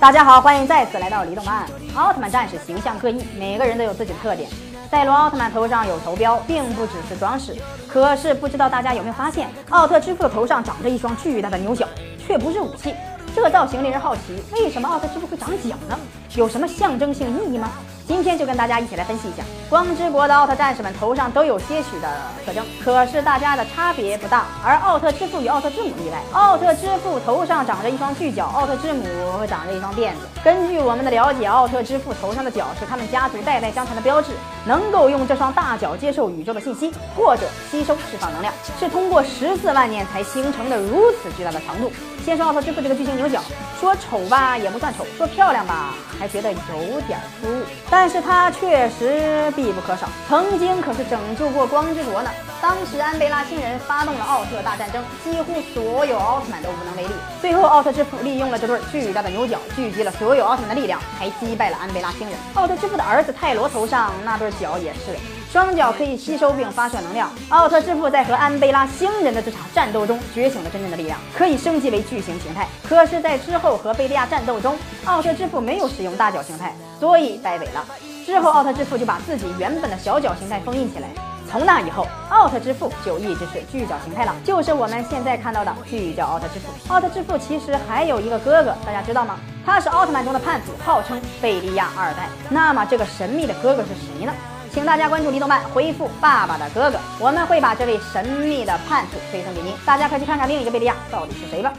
大家好，欢迎再次来到离动漫。奥特曼战士形象各异，每个人都有自己的特点。赛罗奥特曼头上有头标，并不只是装饰。可是不知道大家有没有发现，奥特之父的头上长着一双巨大的牛角，却不是武器。这造型令人好奇，为什么奥特之父会长角呢？有什么象征性意义吗？今天就跟大家一起来分析一下。光之国的奥特战士们头上都有些许的特征，可是大家的差别不大。而奥特之父与奥特之母例外，奥特之父头上长着一双巨角，奥特之母长着一双辫子。根据我们的了解，奥特之父头上的角是他们家族代代相传的标志，能够用这双大角接受宇宙的信息，或者吸收释放能量，是通过十四万年才形成的如此巨大的长度。先说奥特之父这个巨型牛角，说丑吧也不算丑，说漂亮吧还觉得有点突兀，但但是它确实必不可少，曾经可是拯救过光之国呢。当时安贝拉星人发动了奥特大战争，几乎所有奥特曼都无能为力。最后奥特之父利用了这对巨大的牛角，聚集了所有奥特曼的力量，还击败了安贝拉星人。奥特之父的儿子泰罗头上那对角也是。双脚可以吸收并发射能量。奥特之父在和安贝拉星人的这场战斗中觉醒了真正的力量，可以升级为巨型形态。可是，在之后和贝利亚战斗中，奥特之父没有使用大脚形态，所以败北了。之后，奥特之父就把自己原本的小脚形态封印起来。从那以后，奥特之父就一直是巨脚形态了，就是我们现在看到的巨脚奥特之父。奥特之父其实还有一个哥哥，大家知道吗？他是奥特曼中的叛徒，号称贝利亚二代。那么，这个神秘的哥哥是谁呢？请大家关注李动漫，回复“爸爸的哥哥”，我们会把这位神秘的叛徒推送给您。大家快去看看另一个贝利亚到底是谁吧。